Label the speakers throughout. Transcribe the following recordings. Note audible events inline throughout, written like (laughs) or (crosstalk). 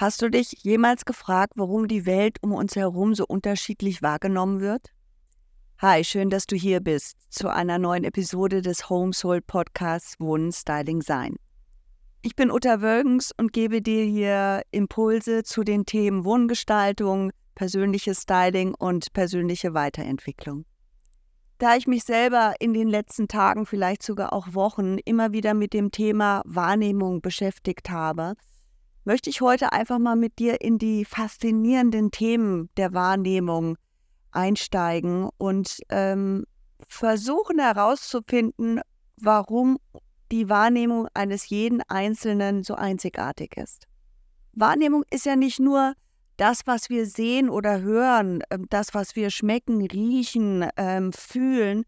Speaker 1: Hast du dich jemals gefragt, warum die Welt um uns herum so unterschiedlich wahrgenommen wird? Hi, schön, dass du hier bist zu einer neuen Episode des Home Soul Podcasts Wohnen, Styling, Sein. Ich bin Uta Wölgens und gebe dir hier Impulse zu den Themen Wohngestaltung, persönliches Styling und persönliche Weiterentwicklung. Da ich mich selber in den letzten Tagen, vielleicht sogar auch Wochen, immer wieder mit dem Thema Wahrnehmung beschäftigt habe, möchte ich heute einfach mal mit dir in die faszinierenden Themen der Wahrnehmung einsteigen und ähm, versuchen herauszufinden, warum die Wahrnehmung eines jeden Einzelnen so einzigartig ist. Wahrnehmung ist ja nicht nur das, was wir sehen oder hören, ähm, das, was wir schmecken, riechen, ähm, fühlen,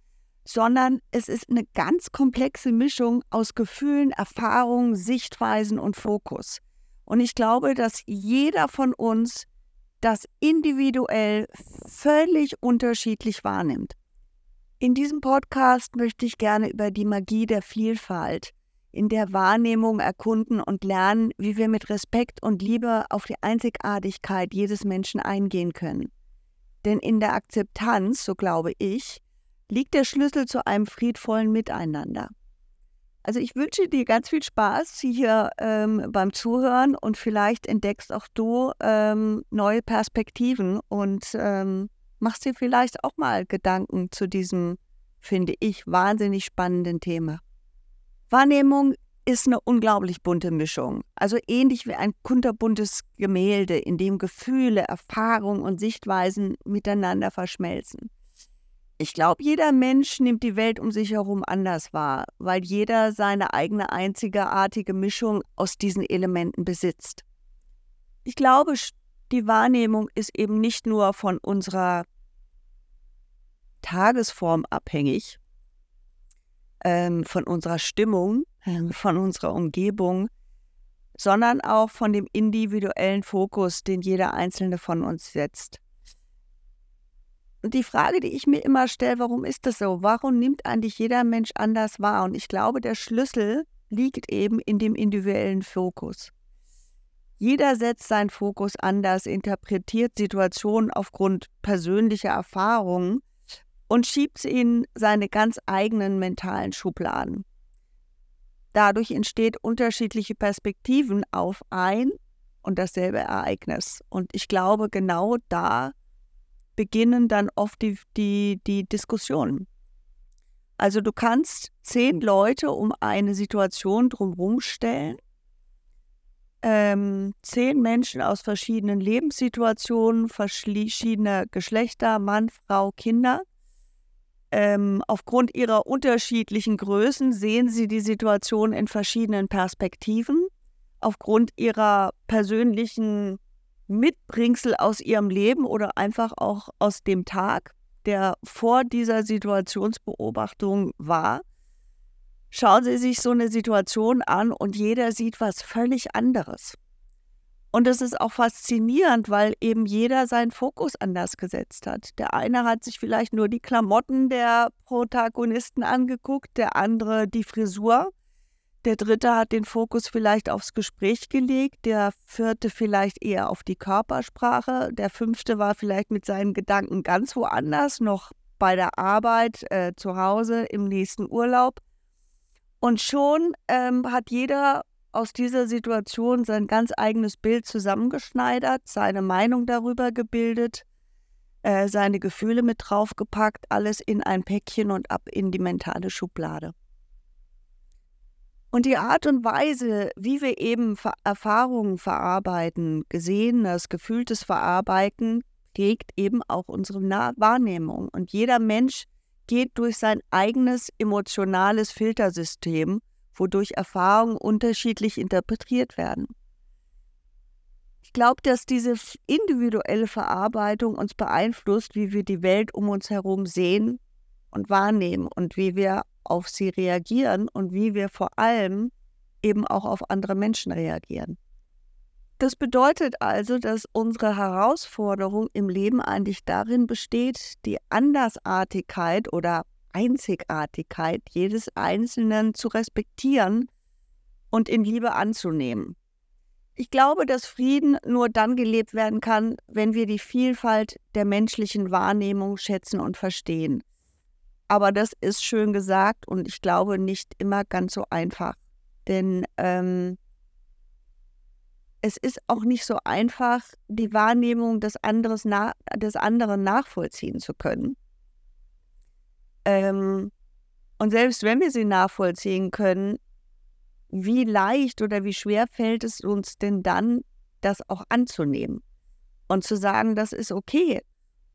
Speaker 1: sondern es ist eine ganz komplexe Mischung aus Gefühlen, Erfahrungen, Sichtweisen und Fokus. Und ich glaube, dass jeder von uns das individuell völlig unterschiedlich wahrnimmt. In diesem Podcast möchte ich gerne über die Magie der Vielfalt in der Wahrnehmung erkunden und lernen, wie wir mit Respekt und Liebe auf die Einzigartigkeit jedes Menschen eingehen können. Denn in der Akzeptanz, so glaube ich, liegt der Schlüssel zu einem friedvollen Miteinander. Also ich wünsche dir ganz viel Spaß hier ähm, beim Zuhören und vielleicht entdeckst auch du ähm, neue Perspektiven und ähm, machst dir vielleicht auch mal Gedanken zu diesem, finde ich, wahnsinnig spannenden Thema. Wahrnehmung ist eine unglaublich bunte Mischung. Also ähnlich wie ein kunterbuntes Gemälde, in dem Gefühle, Erfahrungen und Sichtweisen miteinander verschmelzen. Ich glaube, jeder Mensch nimmt die Welt um sich herum anders wahr, weil jeder seine eigene einzigartige Mischung aus diesen Elementen besitzt. Ich glaube, die Wahrnehmung ist eben nicht nur von unserer Tagesform abhängig, ähm, von unserer Stimmung, äh, (laughs) von unserer Umgebung, sondern auch von dem individuellen Fokus, den jeder einzelne von uns setzt. Die Frage, die ich mir immer stelle, warum ist das so? Warum nimmt eigentlich jeder Mensch anders wahr? Und ich glaube, der Schlüssel liegt eben in dem individuellen Fokus. Jeder setzt seinen Fokus anders, interpretiert Situationen aufgrund persönlicher Erfahrungen und schiebt sie in seine ganz eigenen mentalen Schubladen. Dadurch entsteht unterschiedliche Perspektiven auf ein und dasselbe Ereignis. Und ich glaube, genau da beginnen dann oft die, die, die Diskussionen. Also du kannst zehn Leute um eine Situation drumherum stellen, ähm, zehn Menschen aus verschiedenen Lebenssituationen, verschiedener Geschlechter, Mann, Frau, Kinder. Ähm, aufgrund ihrer unterschiedlichen Größen sehen sie die Situation in verschiedenen Perspektiven. Aufgrund ihrer persönlichen Mitbringsel aus ihrem Leben oder einfach auch aus dem Tag, der vor dieser Situationsbeobachtung war. Schauen Sie sich so eine Situation an und jeder sieht was völlig anderes. Und es ist auch faszinierend, weil eben jeder seinen Fokus anders gesetzt hat. Der eine hat sich vielleicht nur die Klamotten der Protagonisten angeguckt, der andere die Frisur. Der dritte hat den Fokus vielleicht aufs Gespräch gelegt, der vierte vielleicht eher auf die Körpersprache, der fünfte war vielleicht mit seinen Gedanken ganz woanders, noch bei der Arbeit, äh, zu Hause, im nächsten Urlaub. Und schon ähm, hat jeder aus dieser Situation sein ganz eigenes Bild zusammengeschneidert, seine Meinung darüber gebildet, äh, seine Gefühle mit draufgepackt, alles in ein Päckchen und ab in die mentale Schublade. Und die Art und Weise, wie wir eben Erfahrungen verarbeiten, Gesehenes, Gefühltes verarbeiten, prägt eben auch unsere Wahrnehmung. Und jeder Mensch geht durch sein eigenes emotionales Filtersystem, wodurch Erfahrungen unterschiedlich interpretiert werden. Ich glaube, dass diese individuelle Verarbeitung uns beeinflusst, wie wir die Welt um uns herum sehen und wahrnehmen und wie wir auf sie reagieren und wie wir vor allem eben auch auf andere Menschen reagieren. Das bedeutet also, dass unsere Herausforderung im Leben eigentlich darin besteht, die Andersartigkeit oder Einzigartigkeit jedes Einzelnen zu respektieren und in Liebe anzunehmen. Ich glaube, dass Frieden nur dann gelebt werden kann, wenn wir die Vielfalt der menschlichen Wahrnehmung schätzen und verstehen. Aber das ist schön gesagt und ich glaube nicht immer ganz so einfach. Denn ähm, es ist auch nicht so einfach, die Wahrnehmung des, anderes na des anderen nachvollziehen zu können. Ähm, und selbst wenn wir sie nachvollziehen können, wie leicht oder wie schwer fällt es uns denn dann, das auch anzunehmen und zu sagen, das ist okay.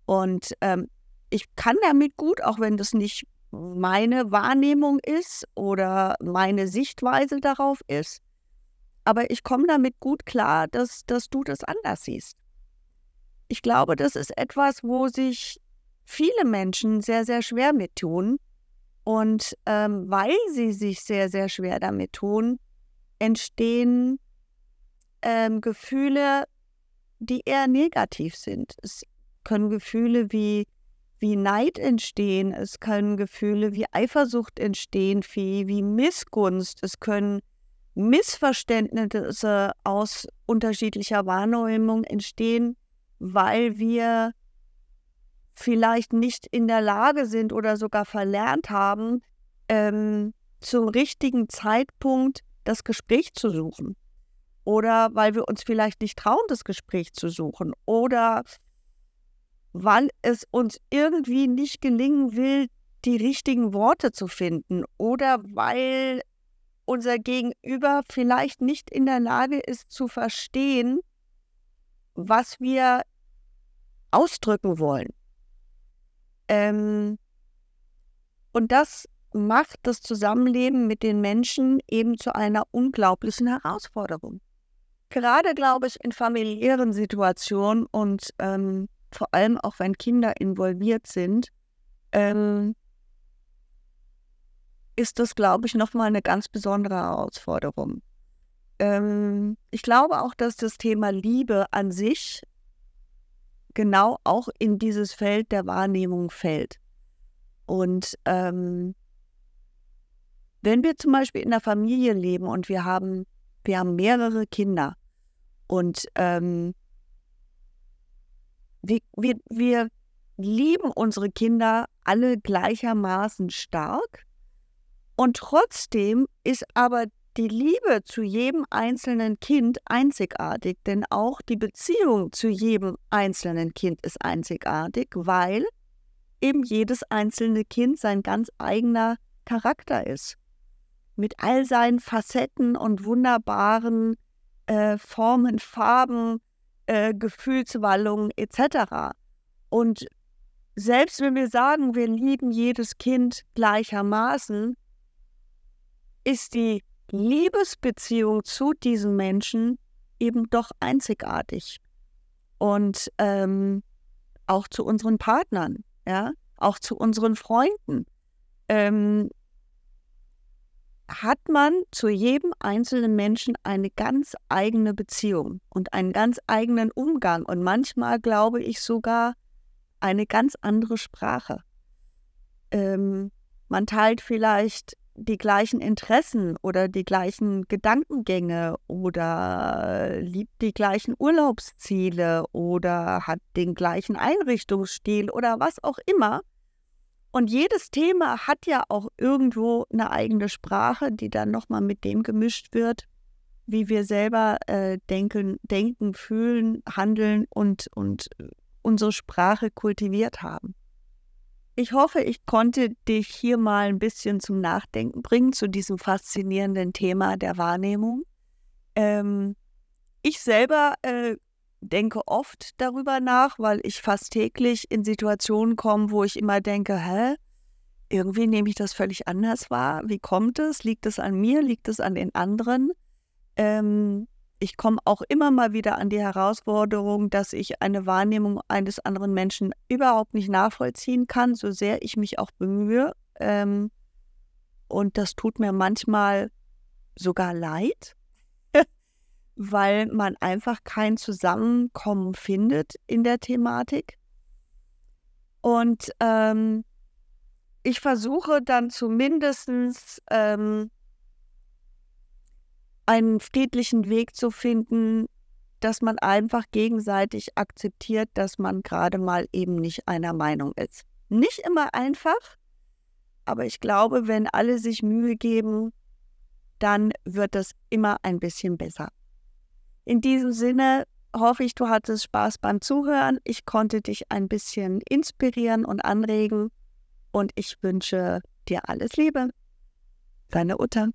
Speaker 1: Und ähm, ich kann damit gut, auch wenn das nicht meine Wahrnehmung ist oder meine Sichtweise darauf ist, aber ich komme damit gut klar, dass, dass du das anders siehst. Ich glaube, das ist etwas, wo sich viele Menschen sehr, sehr schwer mit tun. Und ähm, weil sie sich sehr, sehr schwer damit tun, entstehen ähm, Gefühle, die eher negativ sind. Es können Gefühle wie, wie Neid entstehen, es können Gefühle wie Eifersucht entstehen, wie, wie Missgunst, es können Missverständnisse aus unterschiedlicher Wahrnehmung entstehen, weil wir vielleicht nicht in der Lage sind oder sogar verlernt haben, ähm, zum richtigen Zeitpunkt das Gespräch zu suchen. Oder weil wir uns vielleicht nicht trauen, das Gespräch zu suchen. Oder weil es uns irgendwie nicht gelingen will, die richtigen Worte zu finden. Oder weil unser Gegenüber vielleicht nicht in der Lage ist zu verstehen, was wir ausdrücken wollen. Ähm, und das macht das Zusammenleben mit den Menschen eben zu einer unglaublichen Herausforderung. Gerade, glaube ich, in familiären Situationen und ähm, vor allem auch wenn Kinder involviert sind, ähm, ist das, glaube ich, nochmal eine ganz besondere Herausforderung. Ähm, ich glaube auch, dass das Thema Liebe an sich genau auch in dieses Feld der Wahrnehmung fällt. Und ähm, wenn wir zum Beispiel in der Familie leben und wir haben, wir haben mehrere Kinder und ähm, wir, wir, wir lieben unsere Kinder alle gleichermaßen stark, und trotzdem ist aber die Liebe zu jedem einzelnen Kind einzigartig, denn auch die Beziehung zu jedem einzelnen Kind ist einzigartig, weil eben jedes einzelne Kind sein ganz eigener Charakter ist. Mit all seinen Facetten und wunderbaren äh, Formen, Farben, äh, Gefühlswallungen etc. Und selbst wenn wir sagen, wir lieben jedes Kind gleichermaßen, ist die Liebesbeziehung zu diesen Menschen eben doch einzigartig. Und ähm, auch zu unseren Partnern, ja, auch zu unseren Freunden. Ähm, hat man zu jedem einzelnen Menschen eine ganz eigene Beziehung und einen ganz eigenen Umgang und manchmal glaube ich sogar eine ganz andere Sprache. Ähm, man teilt vielleicht die gleichen Interessen oder die gleichen Gedankengänge oder liebt die gleichen Urlaubsziele oder hat den gleichen Einrichtungsstil oder was auch immer. Und jedes Thema hat ja auch irgendwo eine eigene Sprache, die dann nochmal mit dem gemischt wird, wie wir selber äh, denken, denken, fühlen, handeln und, und äh, unsere Sprache kultiviert haben. Ich hoffe, ich konnte dich hier mal ein bisschen zum Nachdenken bringen zu diesem faszinierenden Thema der Wahrnehmung. Ähm, ich selber äh, denke oft darüber nach, weil ich fast täglich in Situationen komme, wo ich immer denke, hä, irgendwie nehme ich das völlig anders wahr. Wie kommt es? Liegt es an mir? Liegt es an den anderen? Ähm, ich komme auch immer mal wieder an die Herausforderung, dass ich eine Wahrnehmung eines anderen Menschen überhaupt nicht nachvollziehen kann, so sehr ich mich auch bemühe. Ähm, und das tut mir manchmal sogar leid, weil man einfach kein Zusammenkommen findet in der Thematik. Und ähm, ich versuche dann zumindest ähm, einen friedlichen Weg zu finden, dass man einfach gegenseitig akzeptiert, dass man gerade mal eben nicht einer Meinung ist. Nicht immer einfach, aber ich glaube, wenn alle sich Mühe geben, dann wird es immer ein bisschen besser. In diesem Sinne hoffe ich, du hattest Spaß beim Zuhören. Ich konnte dich ein bisschen inspirieren und anregen und ich wünsche dir alles Liebe. Deine Utter.